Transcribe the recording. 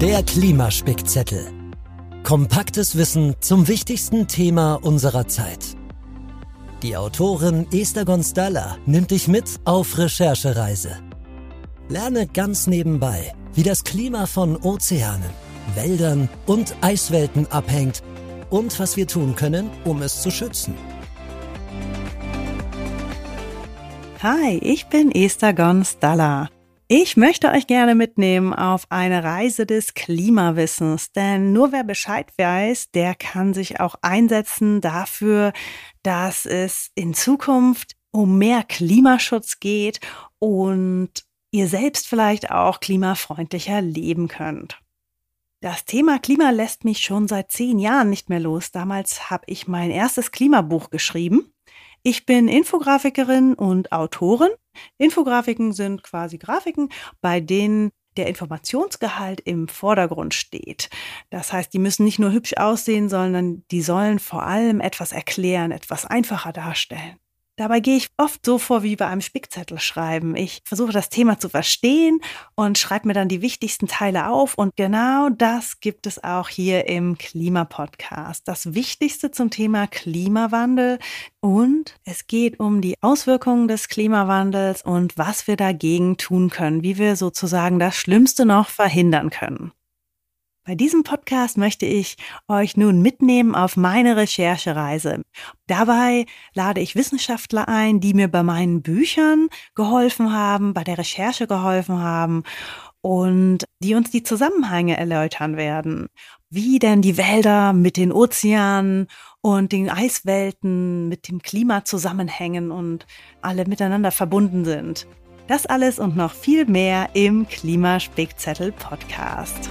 Der Klimaspickzettel. Kompaktes Wissen zum wichtigsten Thema unserer Zeit. Die Autorin Esther Gonstalla nimmt dich mit auf Recherchereise. Lerne ganz nebenbei, wie das Klima von Ozeanen, Wäldern und Eiswelten abhängt und was wir tun können, um es zu schützen. Hi, ich bin Esther Gonstalla. Ich möchte euch gerne mitnehmen auf eine Reise des Klimawissens, denn nur wer Bescheid weiß, der kann sich auch einsetzen dafür, dass es in Zukunft um mehr Klimaschutz geht und ihr selbst vielleicht auch klimafreundlicher leben könnt. Das Thema Klima lässt mich schon seit zehn Jahren nicht mehr los. Damals habe ich mein erstes Klimabuch geschrieben ich bin Infografikerin und Autorin. Infografiken sind quasi Grafiken, bei denen der Informationsgehalt im Vordergrund steht. Das heißt, die müssen nicht nur hübsch aussehen, sondern die sollen vor allem etwas erklären, etwas einfacher darstellen. Dabei gehe ich oft so vor wie bei einem Spickzettel schreiben. Ich versuche das Thema zu verstehen und schreibe mir dann die wichtigsten Teile auf. Und genau das gibt es auch hier im Klimapodcast. Das Wichtigste zum Thema Klimawandel. Und es geht um die Auswirkungen des Klimawandels und was wir dagegen tun können, wie wir sozusagen das Schlimmste noch verhindern können. Bei diesem Podcast möchte ich euch nun mitnehmen auf meine Recherchereise. Dabei lade ich Wissenschaftler ein, die mir bei meinen Büchern geholfen haben, bei der Recherche geholfen haben und die uns die Zusammenhänge erläutern werden. Wie denn die Wälder mit den Ozeanen und den Eiswelten mit dem Klima zusammenhängen und alle miteinander verbunden sind. Das alles und noch viel mehr im Klimaspickzettel Podcast.